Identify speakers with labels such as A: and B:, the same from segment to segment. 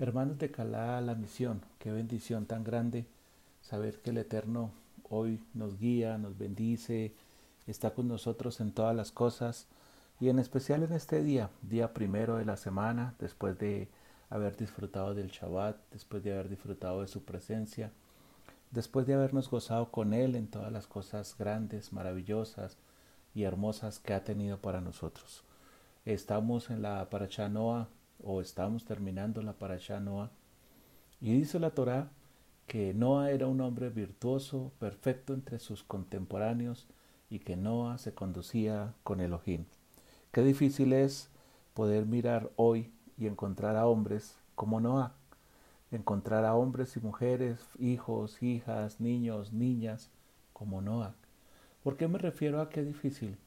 A: Hermanos de Calá, la misión, qué bendición tan grande saber que el Eterno hoy nos guía, nos bendice, está con nosotros en todas las cosas y en especial en este día, día primero de la semana, después de haber disfrutado del Shabbat, después de haber disfrutado de su presencia, después de habernos gozado con Él en todas las cosas grandes, maravillosas y hermosas que ha tenido para nosotros. Estamos en la Parashá Noah, o estamos terminando la Parashá Noah, y dice la Torá que Noah era un hombre virtuoso, perfecto entre sus contemporáneos, y que Noah se conducía con Elohim. Qué difícil es poder mirar hoy y encontrar a hombres como Noah, encontrar a hombres y mujeres, hijos, hijas, niños, niñas como Noah. ¿Por qué me refiero a qué difícil?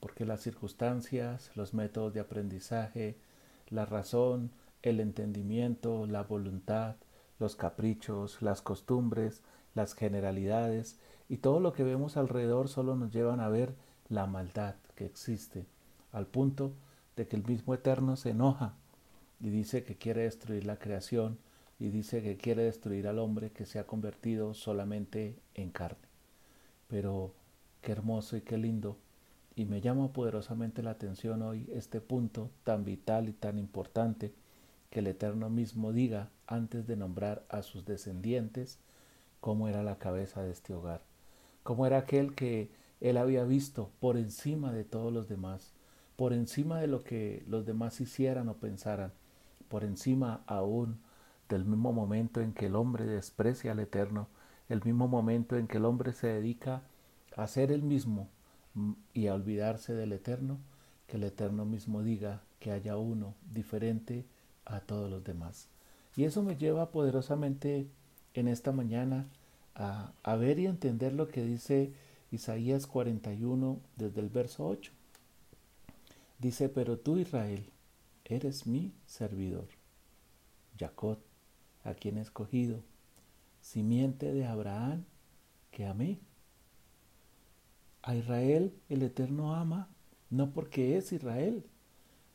A: Porque las circunstancias, los métodos de aprendizaje, la razón, el entendimiento, la voluntad, los caprichos, las costumbres, las generalidades y todo lo que vemos alrededor solo nos llevan a ver la maldad que existe, al punto de que el mismo Eterno se enoja y dice que quiere destruir la creación y dice que quiere destruir al hombre que se ha convertido solamente en carne. Pero qué hermoso y qué lindo. Y me llama poderosamente la atención hoy este punto tan vital y tan importante que el Eterno mismo diga antes de nombrar a sus descendientes cómo era la cabeza de este hogar, cómo era aquel que él había visto por encima de todos los demás, por encima de lo que los demás hicieran o pensaran, por encima aún del mismo momento en que el hombre desprecia al Eterno, el mismo momento en que el hombre se dedica a ser el mismo y a olvidarse del Eterno, que el Eterno mismo diga que haya uno diferente a todos los demás. Y eso me lleva poderosamente en esta mañana a, ver y entender lo que dice Isaías 41 desde el verso 8. Dice, pero tú Israel, eres mi servidor. Jacob, a quien he escogido, simiente de Abraham, que amé. A Israel el Eterno ama, no porque es Israel.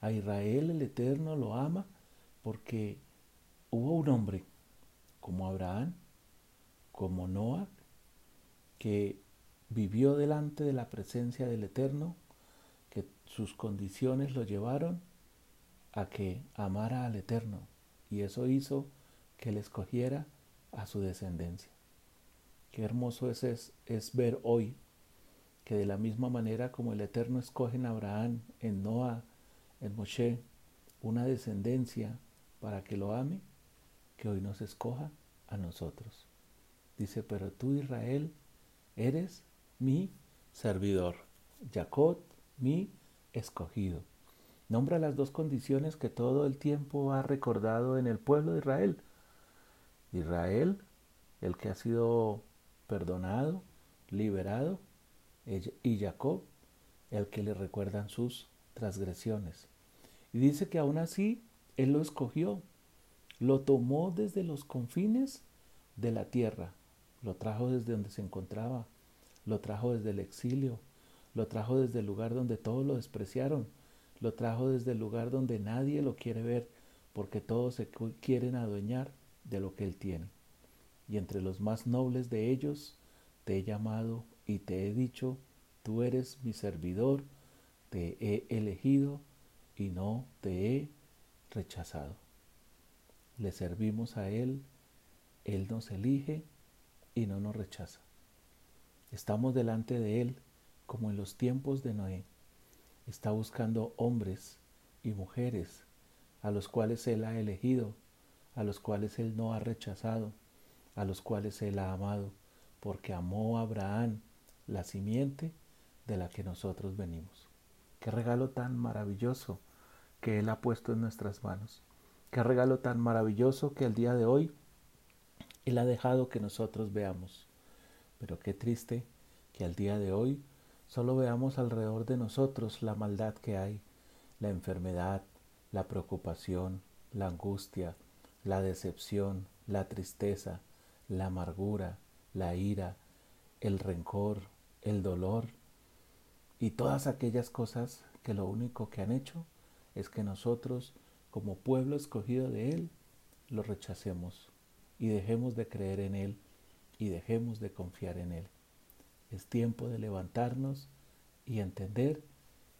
A: A Israel el Eterno lo ama porque hubo un hombre como Abraham, como Noah, que vivió delante de la presencia del Eterno, que sus condiciones lo llevaron a que amara al Eterno y eso hizo que él escogiera a su descendencia. Qué hermoso es, es, ver hoy que de la misma manera como el Eterno escoge en Abraham, en Noah, en Moshe, una descendencia para que lo ame, que hoy nos escoja a nosotros. Dice, pero tú Israel eres mi servidor, Jacob mi escogido. Nombra las dos condiciones que todo el tiempo ha recordado en el pueblo de Israel. Israel, el que ha sido perdonado, liberado, y Jacob, el que le recuerdan sus transgresiones. Y dice que aún así Él lo escogió, lo tomó desde los confines de la tierra, lo trajo desde donde se encontraba, lo trajo desde el exilio, lo trajo desde el lugar donde todos lo despreciaron, lo trajo desde el lugar donde nadie lo quiere ver, porque todos se quieren adueñar de lo que él tiene. Y entre los más nobles de ellos te he llamado y te he dicho, tú eres mi servidor, te he elegido y no te he rechazado. Le servimos a Él, Él nos elige y no nos rechaza. Estamos delante de Él como en los tiempos de Noé está buscando hombres y mujeres a los cuales Él ha elegido, a los cuales Él no ha rechazado, a los cuales Él ha amado, porque amó a Abraham, la simiente de la que nosotros venimos. Qué regalo tan maravilloso que Él ha puesto en nuestras manos. Qué regalo tan maravilloso que el día de hoy Él ha dejado que nosotros veamos. Pero qué triste que al día de hoy Solo veamos alrededor de nosotros la maldad que hay, la enfermedad, la preocupación, la angustia, la decepción, la tristeza, la amargura, la ira, el rencor, el dolor y todas aquellas cosas que lo único que han hecho es que nosotros, como pueblo escogido de Él, lo rechacemos y dejemos de creer en Él y dejemos de confiar en Él. Es tiempo de levantarnos y entender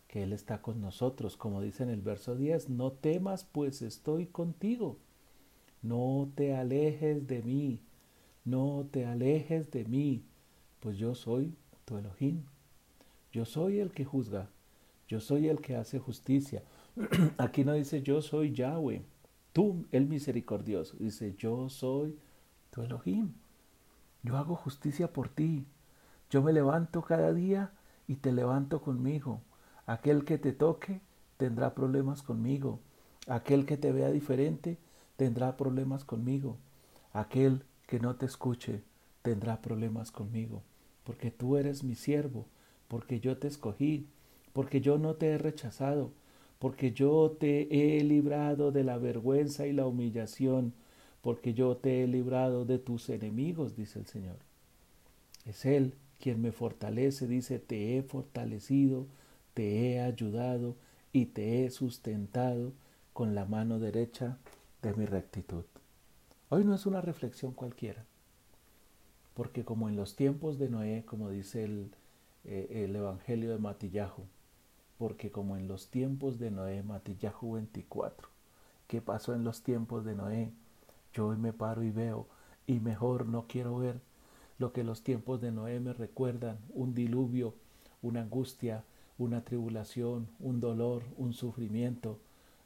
A: que Él está con nosotros, como dice en el verso 10, no temas pues estoy contigo, no te alejes de mí, no te alejes de mí, pues yo soy tu Elohim, yo soy el que juzga, yo soy el que hace justicia. Aquí no dice yo soy Yahweh, tú el misericordioso, dice yo soy tu Elohim, yo hago justicia por ti, yo me levanto cada día y te levanto conmigo. Aquel que te toque tendrá problemas conmigo. Aquel que te vea diferente tendrá problemas conmigo. Aquel que no te escuche tendrá problemas conmigo. Porque tú eres mi siervo, porque yo te escogí, porque yo no te he rechazado, porque yo te he librado de la vergüenza y la humillación, porque yo te he librado de tus enemigos, dice el Señor. Es Él quien me fortalece, dice, te he fortalecido, te he ayudado y te he sustentado con la mano derecha de mi rectitud. Hoy no es una reflexión cualquiera, porque como en los tiempos de Noé, como dice el, eh, el Evangelio de Matillahu, porque como en los tiempos de Noé, Matillahu 24, ¿qué pasó en los tiempos de Noé? Yo hoy me paro y veo, y mejor no quiero ver lo que los tiempos de Noé me recuerdan, un diluvio, una angustia, una tribulación, un dolor, un sufrimiento.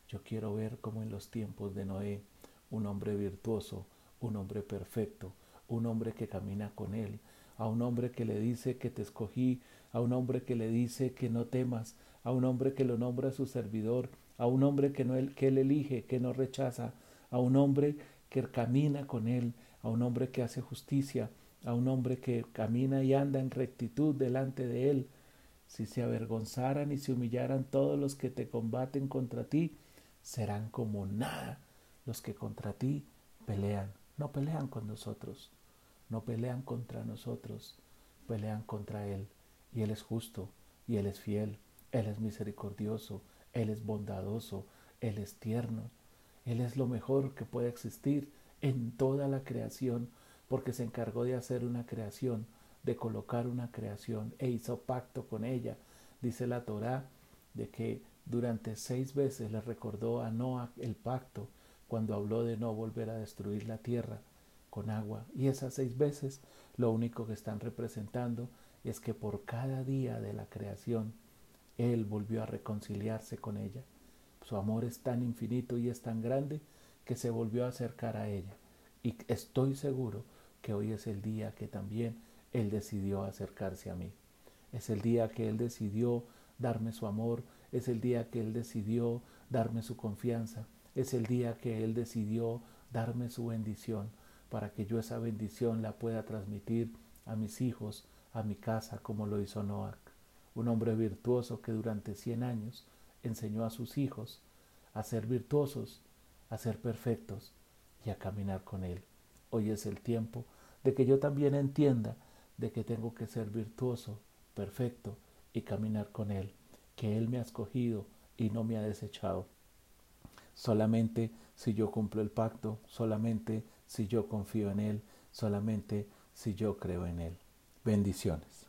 A: Yo quiero ver como en los tiempos de Noé, un hombre virtuoso, un hombre perfecto, un hombre que camina con él, a un hombre que le dice que te escogí, a un hombre que le dice que no temas, a un hombre que lo nombra su servidor, a un hombre que, no, que él elige, que no rechaza, a un hombre que camina con él, a un hombre que hace justicia, a un hombre que camina y anda en rectitud delante de él. Si se avergonzaran y se humillaran todos los que te combaten contra ti, serán como nada los que contra ti pelean. No pelean con nosotros, no pelean contra nosotros, pelean contra Él. Y Él es justo, y Él es fiel, Él es misericordioso, Él es bondadoso, Él es tierno. Él es lo mejor que puede existir en toda la creación porque se encargó de hacer una creación, de colocar una creación e hizo pacto con ella. Dice la Torá de que durante seis veces le recordó a Noah el pacto cuando habló de no volver a destruir la tierra con agua. Y esas seis veces lo único que están representando es que por cada día de la creación Él volvió a reconciliarse con ella. Su amor es tan infinito y es tan grande que se volvió a acercar a ella. Y estoy seguro que hoy es el día que también Él decidió acercarse a mí. Es el día que Él decidió darme su amor, es el día que Él decidió darme su confianza, es el día que Él decidió darme su bendición para que yo esa bendición la pueda transmitir a mis hijos, a mi casa, como lo hizo Noac, un hombre virtuoso que durante cien años enseñó a sus hijos a ser virtuosos, a ser perfectos y a caminar con Él. Hoy es el tiempo de que yo también entienda de que tengo que ser virtuoso, perfecto y caminar con Él, que Él me ha escogido y no me ha desechado. Solamente si yo cumplo el pacto, solamente si yo confío en Él, solamente si yo creo en Él. Bendiciones.